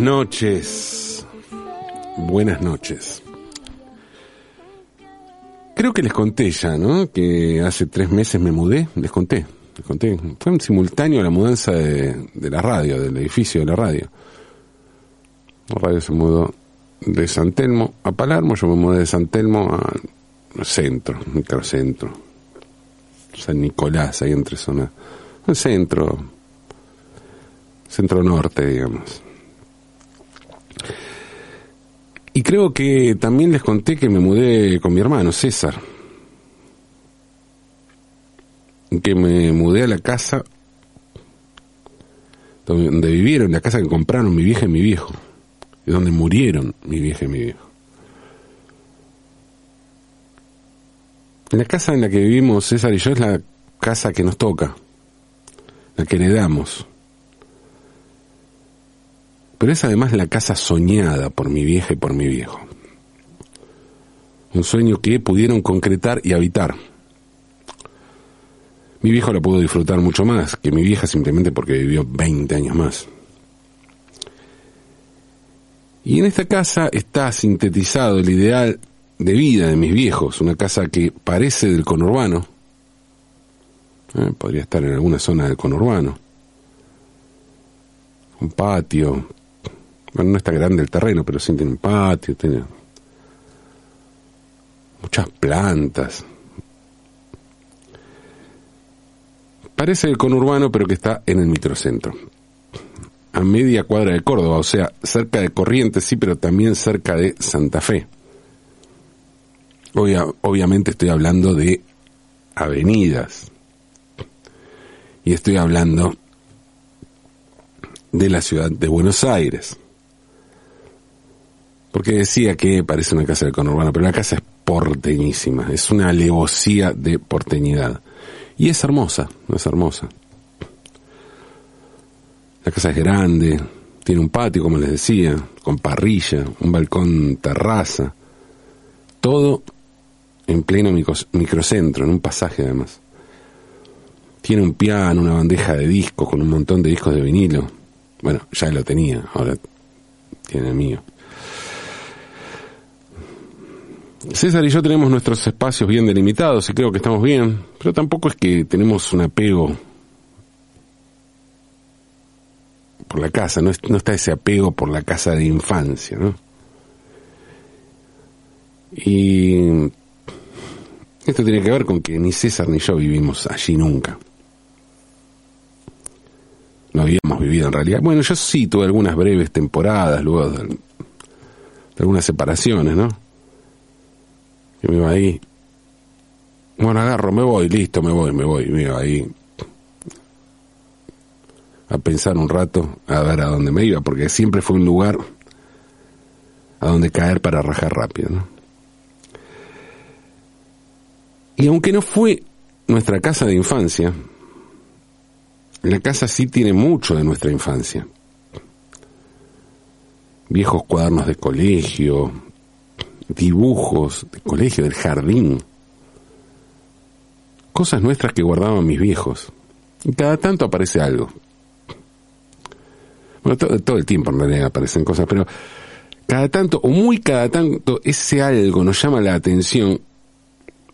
Noches. Buenas noches. Creo que les conté ya, ¿no? Que hace tres meses me mudé. Les conté, les conté. Fue en simultáneo la mudanza de, la radio, del edificio de la radio. La radio se mudó de San Telmo a Palermo, yo me mudé de San Telmo al centro, microcentro. San Nicolás, ahí entre zona. El centro, centro norte, digamos. Y creo que también les conté que me mudé con mi hermano, César. Que me mudé a la casa donde vivieron, la casa que compraron mi vieja y mi viejo. Y donde murieron mi vieja y mi viejo. La casa en la que vivimos César y yo es la casa que nos toca, la que heredamos. Pero es además la casa soñada por mi vieja y por mi viejo. Un sueño que pudieron concretar y habitar. Mi viejo la pudo disfrutar mucho más que mi vieja simplemente porque vivió 20 años más. Y en esta casa está sintetizado el ideal de vida de mis viejos, una casa que parece del conurbano, eh, podría estar en alguna zona del conurbano, un patio, bueno, no está grande el terreno, pero sí tiene un patio, tiene muchas plantas. Parece el conurbano, pero que está en el microcentro a media cuadra de Córdoba, o sea, cerca de Corrientes, sí, pero también cerca de Santa Fe. obviamente estoy hablando de avenidas. Y estoy hablando de la ciudad de Buenos Aires. Porque decía que parece una casa del conurbano, pero la casa es porteñísima, es una alevosía de porteñidad. Y es hermosa, no es hermosa. La casa es grande, tiene un patio, como les decía, con parrilla, un balcón terraza, todo en pleno microcentro, en un pasaje además. Tiene un piano, una bandeja de discos con un montón de discos de vinilo. Bueno, ya lo tenía, ahora tiene el mío. César y yo tenemos nuestros espacios bien delimitados y creo que estamos bien, pero tampoco es que tenemos un apego por la casa, no, está ese apego por la casa de infancia, ¿no? Y esto tiene que ver con que ni César ni yo vivimos allí nunca. No habíamos vivido en realidad. Bueno, yo sí tuve algunas breves temporadas luego de, algunas separaciones, ¿no? Yo me iba ahí. Bueno, agarro, me voy, listo, me voy, me voy, me iba ahí a pensar un rato a ver a dónde me iba, porque siempre fue un lugar a donde caer para rajar rápido. ¿no? Y aunque no fue nuestra casa de infancia, la casa sí tiene mucho de nuestra infancia. Viejos cuadernos de colegio, dibujos de colegio, del jardín, cosas nuestras que guardaban mis viejos. Y cada tanto aparece algo. Bueno, todo, el tiempo en realidad aparecen cosas, pero cada tanto, o muy cada tanto, ese algo nos llama la atención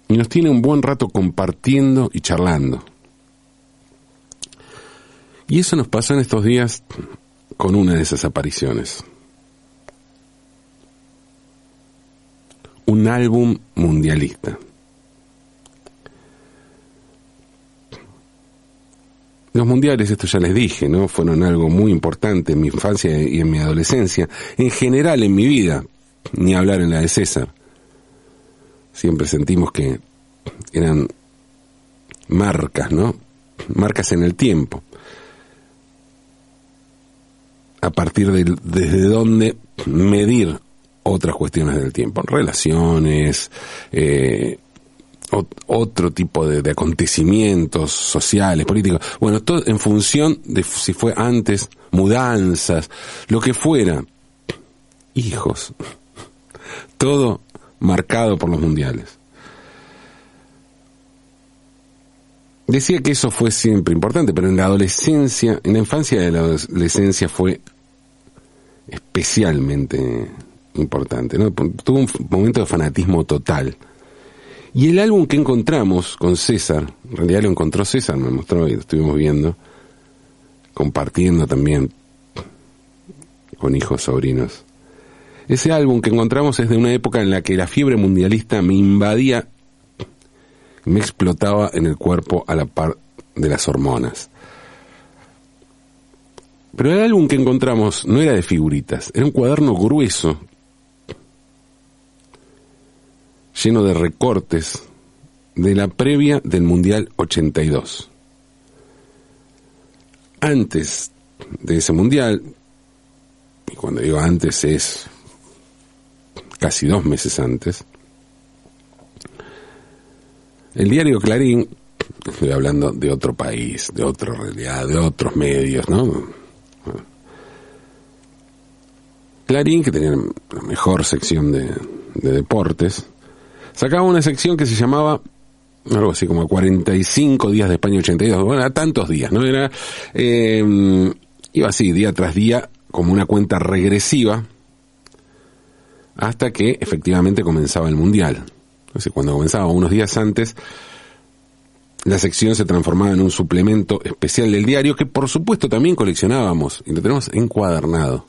y nos tiene un buen rato compartiendo y charlando. Y eso nos pasó en estos días con una de esas apariciones. Un álbum mundialista. Los mundiales, esto ya les dije, ¿no? Fueron algo muy importante en mi infancia y en mi adolescencia. En general en mi vida, ni hablar en la de César. Siempre sentimos que eran marcas, ¿no? Marcas en el tiempo. A partir de desde dónde medir otras cuestiones del tiempo, relaciones, eh, otro tipo de, acontecimientos sociales, políticos, bueno, todo en función de si fue antes, mudanzas, lo que fuera, hijos, todo marcado por los mundiales. decía que eso fue siempre importante, pero en la adolescencia, en la infancia y la adolescencia fue especialmente importante, ¿no? Tuvo un momento de fanatismo total. Y el álbum que encontramos con César, en realidad lo encontró César, me mostró y lo estuvimos viendo, compartiendo también con hijos sobrinos. Ese álbum que encontramos es de una época en la que la fiebre mundialista me invadía, me explotaba en el cuerpo a la par de las hormonas. Pero el álbum que encontramos no era de figuritas, era un cuaderno grueso, lleno de recortes de la previa del Mundial 82. Antes de ese Mundial, y cuando digo antes es casi dos meses antes, el diario Clarín, estoy hablando de otro país, de otra realidad, de otros medios, ¿no? Clarín, que tenía la mejor sección de, deportes, sacaba una sección que se llamaba algo así como 45 días de España 82, bueno, a tantos días, ¿no? Era, eh, iba así, día tras día, como una cuenta regresiva, hasta que efectivamente comenzaba el Mundial. Entonces, cuando comenzaba unos días antes, la sección se transformaba en un suplemento especial del diario que por supuesto también coleccionábamos y lo tenemos encuadernado.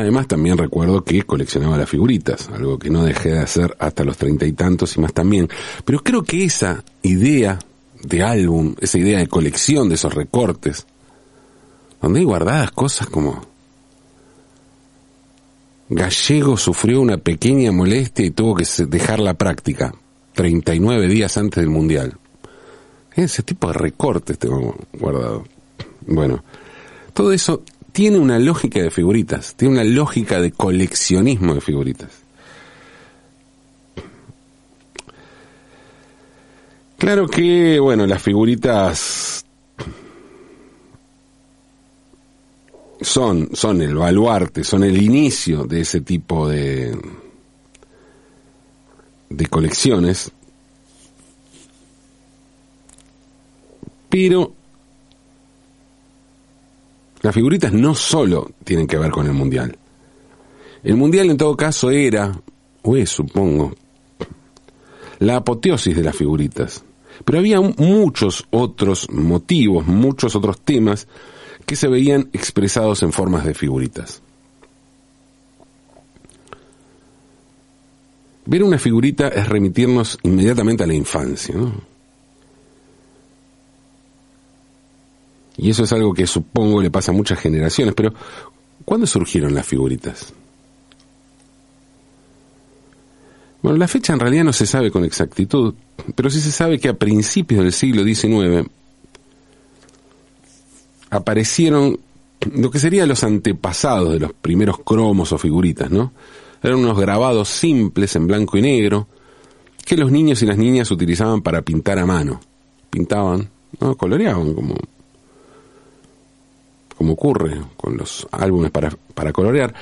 Además, también recuerdo que coleccionaba las figuritas, algo que no dejé de hacer hasta los treinta y tantos y más también. Pero creo que esa idea de álbum, esa idea de colección de esos recortes, donde hay guardadas cosas como Gallego sufrió una pequeña molestia y tuvo que dejar la práctica 39 días antes del Mundial. Ese tipo de recortes tengo guardado. Bueno, todo eso tiene una lógica de figuritas, tiene una lógica de coleccionismo de figuritas. Claro que, bueno, las figuritas son, son el baluarte, son el inicio de ese tipo de, de colecciones, pero las figuritas no solo tienen que ver con el mundial. El mundial en todo caso era, o es supongo, la apoteosis de las figuritas. Pero había muchos otros motivos, muchos otros temas que se veían expresados en formas de figuritas. Ver una figurita es remitirnos inmediatamente a la infancia, ¿no? Y eso es algo que supongo le pasa a muchas generaciones, pero ¿cuándo surgieron las figuritas? Bueno, la fecha en realidad no se sabe con exactitud, pero sí se sabe que a principios del siglo XIX aparecieron lo que serían los antepasados de los primeros cromos o figuritas, ¿no? Eran unos grabados simples en blanco y negro que los niños y las niñas utilizaban para pintar a mano. Pintaban, ¿no? Coloreaban como como ocurre con los álbumes para, para colorear,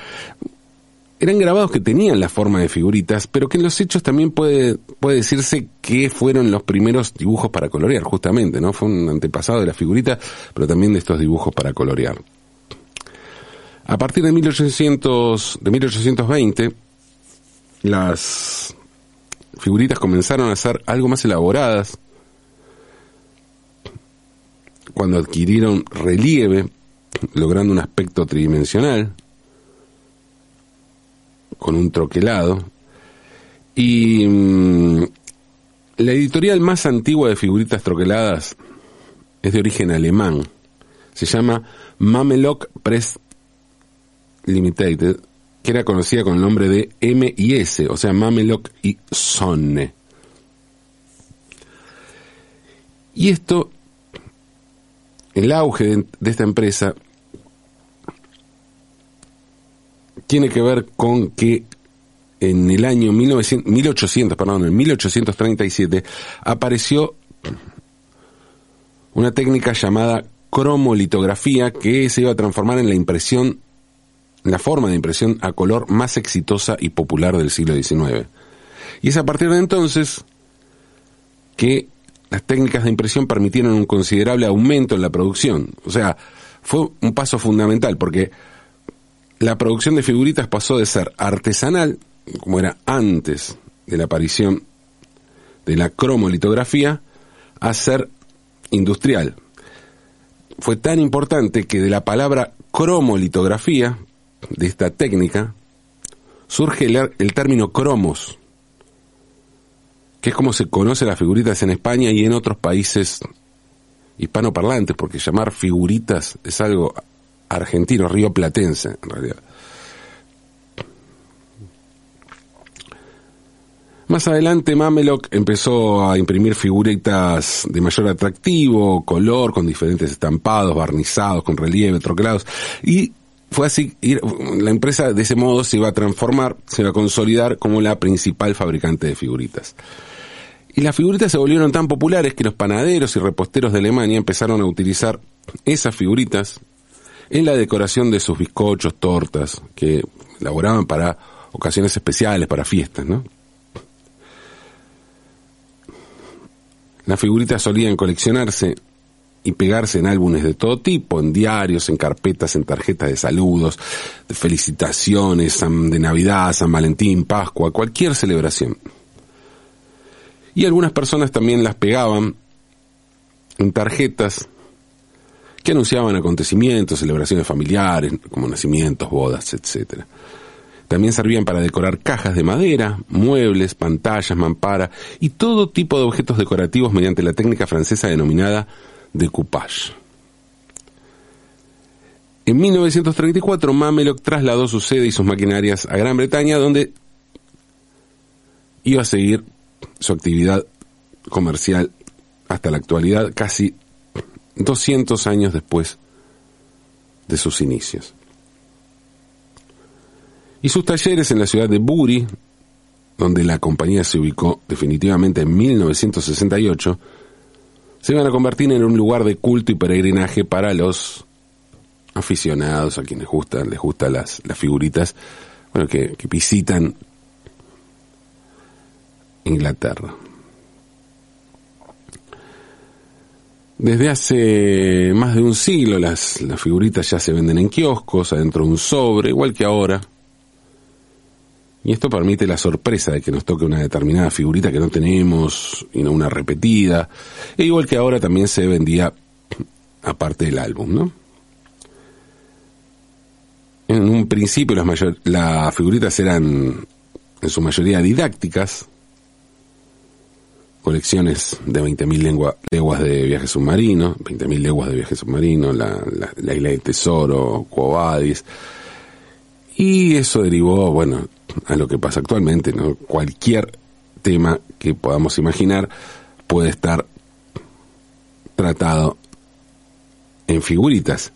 eran grabados que tenían la forma de figuritas, pero que en los hechos también puede, puede decirse que fueron los primeros dibujos para colorear, justamente, ¿no? Fue un antepasado de la figurita, pero también de estos dibujos para colorear. A partir de 1800, de 1820, las figuritas comenzaron a ser algo más elaboradas, cuando adquirieron relieve, logrando un aspecto tridimensional, con un troquelado. Y mm, la editorial más antigua de figuritas troqueladas es de origen alemán. Se llama Mamelock Press Limited, que era conocida con el nombre de M y S, o sea, Mamelock y Sonne. Y esto el auge de, esta empresa tiene que ver con que en el año 1900, 1800, perdón, en 1837 apareció una técnica llamada cromolitografía que se iba a transformar en la impresión, la forma de impresión a color más exitosa y popular del siglo XIX. Y es a partir de entonces que las técnicas de impresión permitieron un considerable aumento en la producción. O sea, fue un paso fundamental porque la producción de figuritas pasó de ser artesanal, como era antes de la aparición de la cromolitografía, a ser industrial. Fue tan importante que de la palabra cromolitografía, de esta técnica, surge el, término cromos, que es como se conoce las figuritas en España y en otros países hispanoparlantes, porque llamar figuritas es algo argentino, río platense, en realidad. Más adelante Mamelock empezó a imprimir figuritas de mayor atractivo, color, con diferentes estampados, barnizados, con relieve, troquelados, y fue así, la empresa de ese modo se iba a transformar, se iba a consolidar como la principal fabricante de figuritas. Y las figuritas se volvieron tan populares que los panaderos y reposteros de Alemania empezaron a utilizar esas figuritas en la decoración de sus bizcochos, tortas, que elaboraban para ocasiones especiales, para fiestas, ¿no? Las figuritas solían coleccionarse y pegarse en álbumes de todo tipo, en diarios, en carpetas, en tarjetas de saludos, de felicitaciones, de Navidad, San Valentín, Pascua, cualquier celebración. Y algunas personas también las pegaban en tarjetas que anunciaban acontecimientos, celebraciones familiares, como nacimientos, bodas, etc. También servían para decorar cajas de madera, muebles, pantallas, mampara y todo tipo de objetos decorativos mediante la técnica francesa denominada decoupage. En 1934, Mamelock trasladó su sede y sus maquinarias a Gran Bretaña, donde iba a seguir su actividad comercial hasta la actualidad, casi 200 años después de sus inicios. Y sus talleres en la ciudad de Bury, donde la compañía se ubicó definitivamente en 1968, se van a convertir en un lugar de culto y peregrinaje para los aficionados, a quienes gustan, les gustan las, las figuritas, bueno, que, que visitan Inglaterra. Desde hace más de un siglo las, las figuritas ya se venden en kioscos, adentro de un sobre, igual que ahora. Y esto permite la sorpresa de que nos toque una determinada figurita que no tenemos y no una repetida. E igual que ahora también se vendía aparte del álbum, ¿no? En un principio las, las figuritas eran en su mayoría didácticas, colecciones de 20.000 leguas de viaje submarino, 20.000 leguas de viaje submarino, la, la, isla del tesoro, Cuobadis. Y eso derivó, bueno, a lo que pasa actualmente, ¿no? Cualquier tema que podamos imaginar puede estar tratado en figuritas.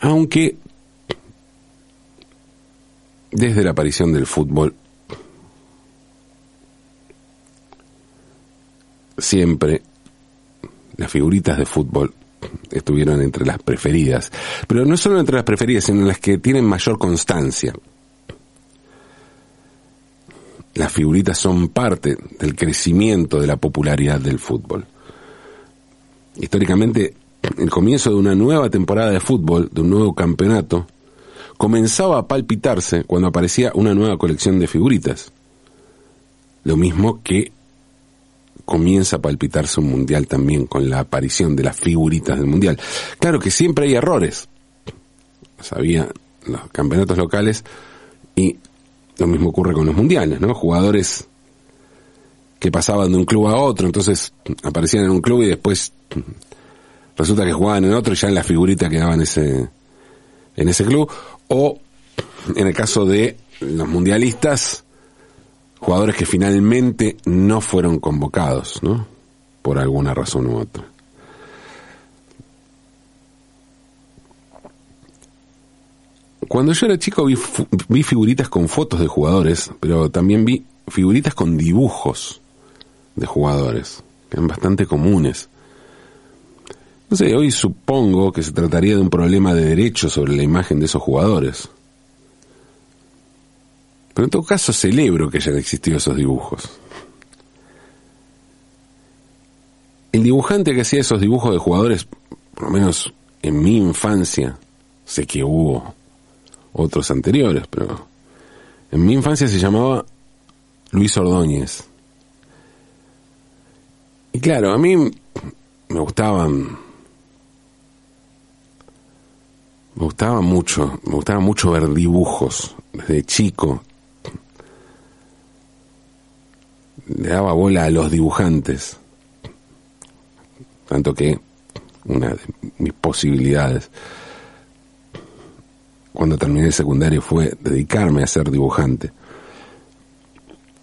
Aunque desde la aparición del fútbol siempre las figuritas de fútbol estuvieron entre las preferidas, pero no solo entre las preferidas, sino las que tienen mayor constancia. Las figuritas son parte del crecimiento de la popularidad del fútbol. Históricamente, el comienzo de una nueva temporada de fútbol, de un nuevo campeonato, comenzaba a palpitarse cuando aparecía una nueva colección de figuritas. Lo mismo que comienza a palpitarse un mundial también con la aparición de las figuritas del mundial. Claro que siempre hay errores. Sabía los campeonatos locales y lo mismo ocurre con los mundiales, ¿no? Jugadores que pasaban de un club a otro, entonces aparecían en un club y después resulta que jugaban en otro y ya en la figurita quedaban ese en ese club o en el caso de los mundialistas jugadores que finalmente no fueron convocados, ¿no? Por alguna razón u otra. Cuando yo era chico vi, figuritas con fotos de jugadores, pero también vi figuritas con dibujos de jugadores, que eran bastante comunes. No sé, hoy supongo que se trataría de un problema de derecho sobre la imagen de esos jugadores. Pero en todo caso celebro que hayan existido esos dibujos. El dibujante que hacía esos dibujos de jugadores, por lo menos en mi infancia, sé que hubo otros anteriores, pero en mi infancia se llamaba Luis Ordóñez. Y claro, a mí me gustaban me gustaba mucho, me gustaba mucho ver dibujos desde chico. Le daba bola a los dibujantes. Tanto que una de mis posibilidades cuando terminé el secundario fue dedicarme a ser dibujante.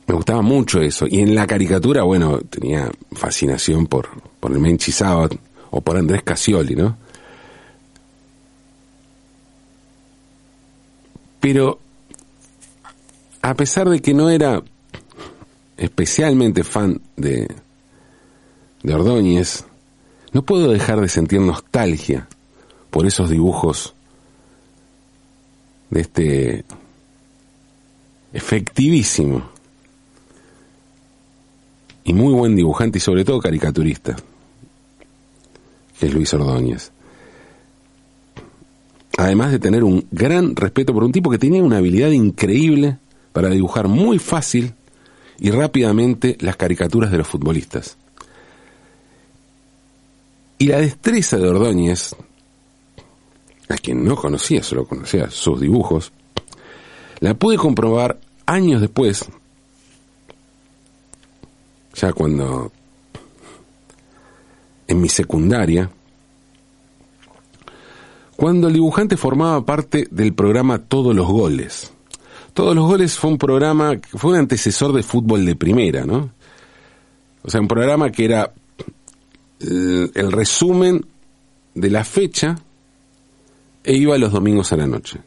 Me gustaba mucho eso. Y en la caricatura, bueno, tenía fascinación por, por el Menchi Sabat o por Andrés Casioli, ¿no? Pero, a pesar de que no era especialmente fan de, de Ordóñez, no puedo dejar de sentir nostalgia por esos dibujos de este efectivísimo y muy buen dibujante y sobre todo caricaturista, que es Luis Ordóñez. Además de tener un gran respeto por un tipo que tenía una habilidad increíble para dibujar muy fácil y rápidamente las caricaturas de los futbolistas. Y la destreza de Ordóñez, a quien no conocía, solo conocía sus dibujos, la pude comprobar años después, ya cuando en mi secundaria, cuando el dibujante formaba parte del programa Todos los Goles. Todos los Goles fue un programa, fue un antecesor de fútbol de primera, ¿no? O sea, un programa que era el, resumen de la fecha e iba los domingos a la noche.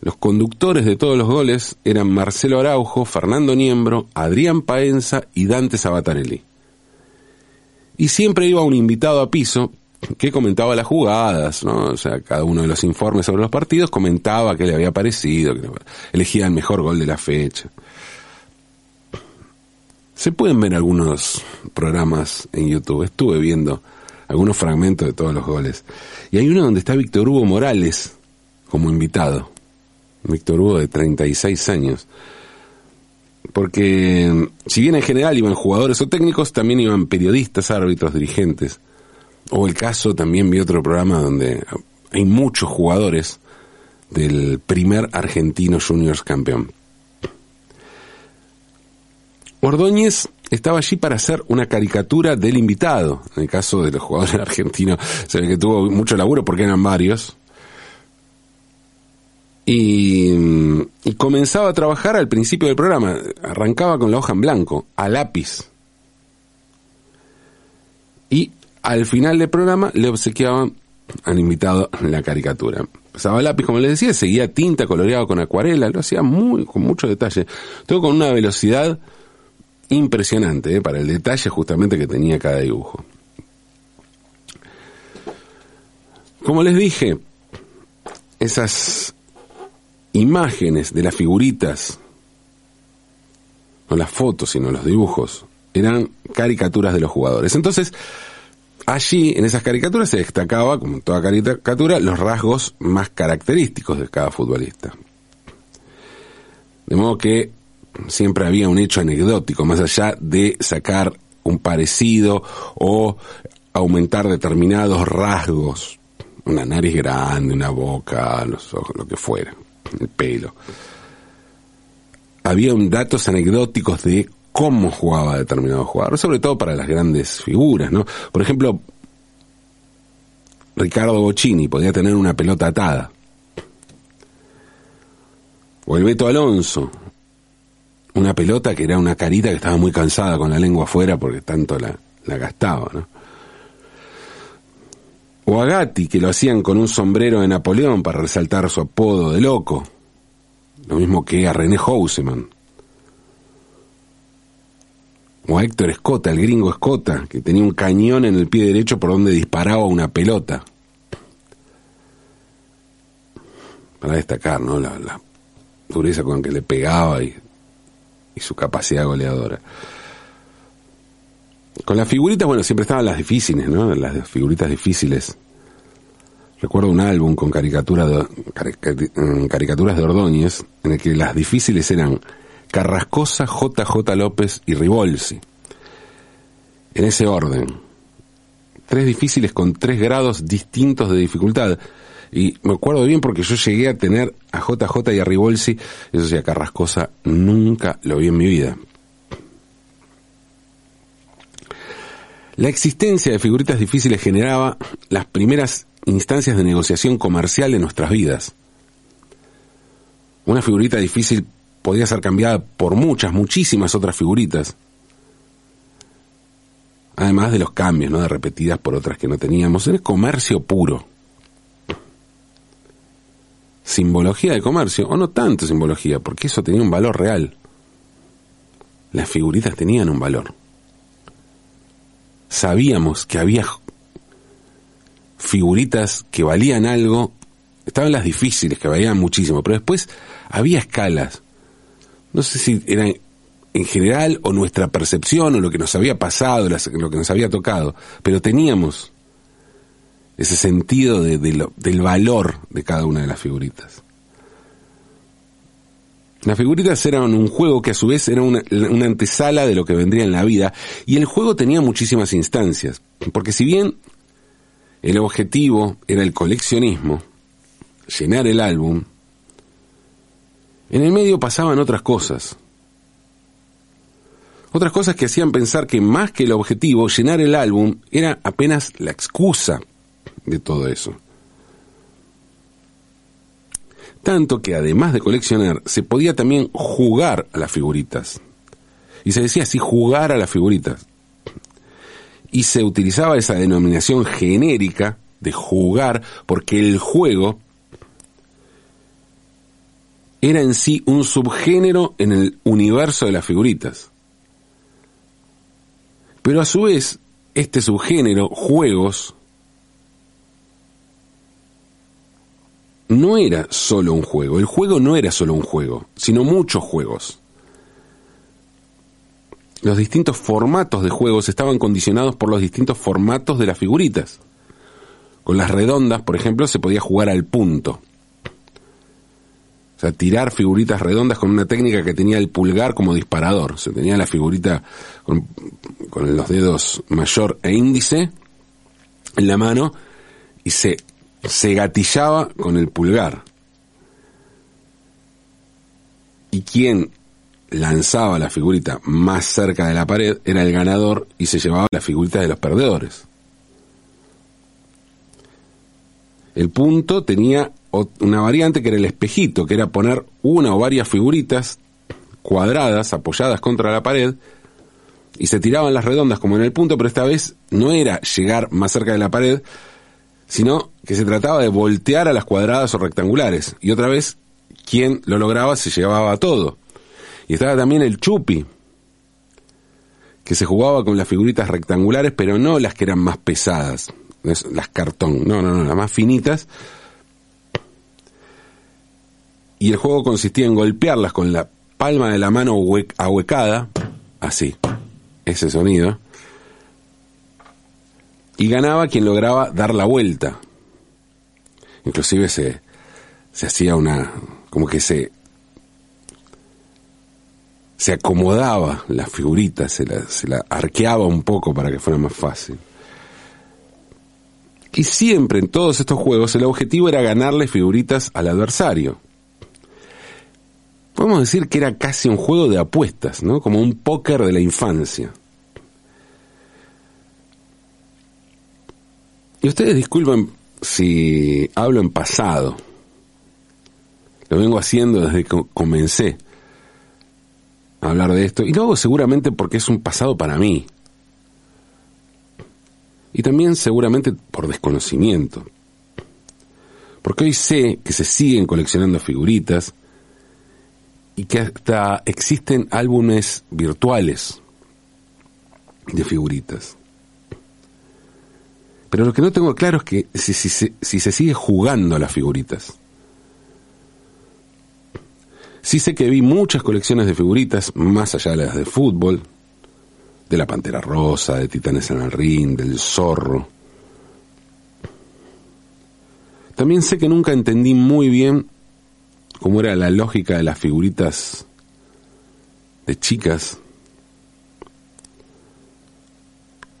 Los conductores de todos los goles eran Marcelo Araujo, Fernando Niembro, Adrián Paenza y Dante Sabatarelli. Y siempre iba un invitado a piso que comentaba las jugadas, ¿no? O sea, cada uno de los informes sobre los partidos comentaba qué le había parecido, elegía el mejor gol de la fecha. Se pueden ver algunos programas en YouTube. Estuve viendo algunos fragmentos de todos los goles. Y hay uno donde está Víctor Hugo Morales como invitado. Víctor Hugo de 36 años. Porque si bien en general iban jugadores o técnicos, también iban periodistas, árbitros, dirigentes. O el caso, también vi otro programa donde hay muchos jugadores del primer argentino juniors campeón. Ordóñez estaba allí para hacer una caricatura del invitado. En el caso de los jugadores argentinos, se ve que tuvo mucho laburo porque eran varios. Y, y, comenzaba a trabajar al principio del programa. Arrancaba con la hoja en blanco, a lápiz. Y al final del programa le obsequiaban al invitado la caricatura. Pasaba lápiz, como les decía, seguía tinta, coloreado con acuarela, lo hacía muy, con mucho detalle. Todo con una velocidad impresionante ¿eh? para el detalle justamente que tenía cada dibujo. Como les dije, esas imágenes de las figuritas, no las fotos, sino los dibujos, eran caricaturas de los jugadores. Entonces, allí, en esas caricaturas, se destacaba, como en toda caricatura, los rasgos más característicos de cada futbolista. De modo que siempre había un hecho anecdótico, más allá de sacar un parecido o aumentar determinados rasgos, una nariz grande, una boca, los ojos, lo que fuera, el pelo. Había un datos anecdóticos de cómo jugaba determinado jugador, sobre todo para las grandes figuras, ¿no? Por ejemplo, Ricardo Bocini podía tener una pelota atada. O el Beto Alonso una pelota que era una carita que estaba muy cansada con la lengua afuera porque tanto la, la gastaba, ¿no? O a Gatti, que lo hacían con un sombrero de Napoleón para resaltar su apodo de loco. Lo mismo que a René Houseman. O a Héctor Escota, el gringo Escota, que tenía un cañón en el pie derecho por donde disparaba una pelota. Para destacar, ¿no? La, dureza con que le pegaba y, y su capacidad goleadora. Con las figuritas, bueno, siempre estaban las difíciles, ¿no? Las figuritas difíciles. Recuerdo un álbum con caricatura de, mm, caricaturas de Ordóñez, en el que las difíciles eran Carrascosa, JJ López y Ribolsi. En ese orden. Tres difíciles con tres grados distintos de dificultad. Y me acuerdo bien porque yo llegué a tener a JJ y a Ribolsi, eso sí, a Carrascosa nunca lo vi en mi vida. La existencia de figuritas difíciles generaba las primeras instancias de negociación comercial de nuestras vidas. Una figurita difícil podía ser cambiada por muchas, muchísimas otras figuritas. Además de los cambios, ¿no? De repetidas por otras que no teníamos. Era comercio puro. Simbología de comercio, o no tanto simbología, porque eso tenía un valor real. Las figuritas tenían un valor. Sabíamos que había figuritas que valían algo, estaban las difíciles, que valían muchísimo, pero después había escalas. No sé si eran en general o nuestra percepción o lo que nos había pasado, lo que nos había tocado, pero teníamos ese sentido de, del valor de cada una de las figuritas. Las figuritas eran un juego que a su vez era una, una, antesala de lo que vendría en la vida y el juego tenía muchísimas instancias, porque si bien el objetivo era el coleccionismo, llenar el álbum. En el medio pasaban otras cosas. Otras cosas que hacían pensar que más que el objetivo, llenar el álbum era apenas la excusa de todo eso. Tanto que además de coleccionar, se podía también jugar a las figuritas. Y se decía así, jugar a las figuritas y se utilizaba esa denominación genérica de jugar porque el juego era en sí un subgénero en el universo de las figuritas. Pero a su vez, este subgénero, juegos, no era solo un juego. El juego no era solo un juego, sino muchos juegos los distintos formatos de juegos estaban condicionados por los distintos formatos de las figuritas. Con las redondas, por ejemplo, se podía jugar al punto. Tirar figuritas redondas con una técnica que tenía el pulgar como disparador. Se tenía la figurita con, con los dedos mayor e índice en la mano y se, se gatillaba con el pulgar. Y quien lanzaba la figurita más cerca de la pared era el ganador y se llevaba la figurita de los perdedores. El punto tenía una variante que era el espejito, que era poner una o varias figuritas cuadradas apoyadas contra la pared y se tiraban las redondas como en el punto, pero esta vez no era llegar más cerca de la pared, sino que se trataba de voltear a las cuadradas o rectangulares. Y otra vez, quien lo lograba se llevaba todo. Y estaba también el chupi, que se jugaba con las figuritas rectangulares, pero no las que eran más pesadas, las cartón, no, no, no, las más finitas. Y el juego consistía en golpearlas con la palma de la mano ahuecada, así, ese sonido, y ganaba quien lograba dar la vuelta. Inclusive se, se hacía una, como que se se acomodaba la figurita, se la, se la arqueaba un poco para que fuera más fácil. Y siempre en todos estos juegos el objetivo era ganarle figuritas al adversario. Podemos decir que era casi un juego de apuestas, ¿no? Como un póker de la infancia. Y ustedes disculpen si hablo en pasado. Lo vengo haciendo desde que comencé hablar de esto. Y luego seguramente porque es un pasado para mí. Y también seguramente por desconocimiento. Porque hoy sé que se siguen coleccionando figuritas y que hasta existen álbumes virtuales de figuritas. Pero lo que no tengo claro es que si, si, se sigue jugando a las figuritas. Sí sé que vi muchas colecciones de figuritas, más allá de las de fútbol, de la Pantera Rosa, de Titanes en el Ring, del Zorro. También sé que nunca entendí muy bien cómo era la lógica de las figuritas de chicas,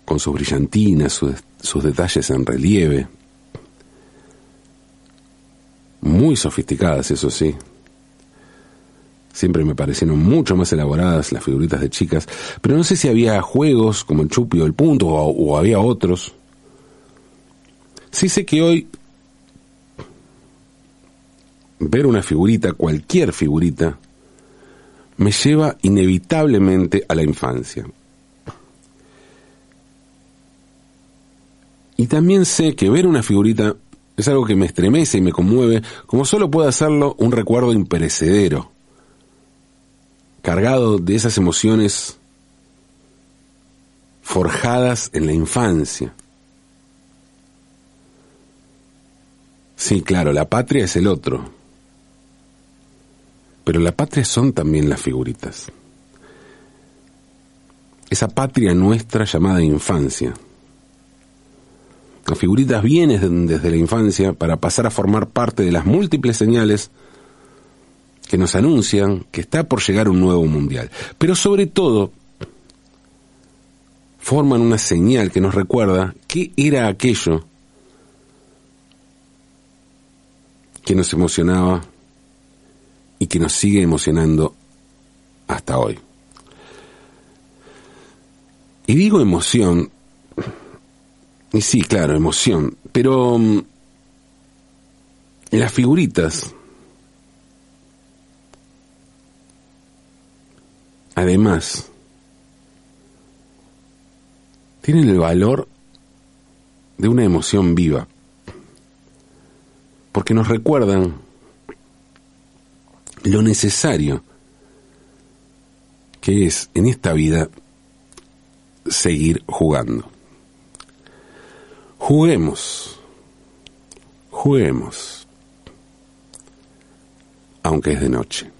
con sus brillantinas, sus, sus detalles en relieve, muy sofisticadas, eso sí, Siempre me parecieron mucho más elaboradas las figuritas de chicas, pero no sé si había juegos como el chupi o el punto o, había otros. Sí sé que hoy ver una figurita, cualquier figurita, me lleva inevitablemente a la infancia. Y también sé que ver una figurita es algo que me estremece y me conmueve, como solo puede hacerlo un recuerdo imperecedero cargado de esas emociones forjadas en la infancia. Sí, claro, la patria es el otro, pero la patria son también las figuritas. Esa patria nuestra llamada infancia. Las figuritas vienen desde la infancia para pasar a formar parte de las múltiples señales que nos anuncian que está por llegar un nuevo mundial. Pero sobre todo, forman una señal que nos recuerda qué era aquello que nos emocionaba y que nos sigue emocionando hasta hoy. Y digo emoción, y sí, claro, emoción, pero mm, las figuritas además, tienen el valor de una emoción viva, porque nos recuerdan lo necesario que es en esta vida seguir jugando. Juguemos, juguemos, aunque es de noche.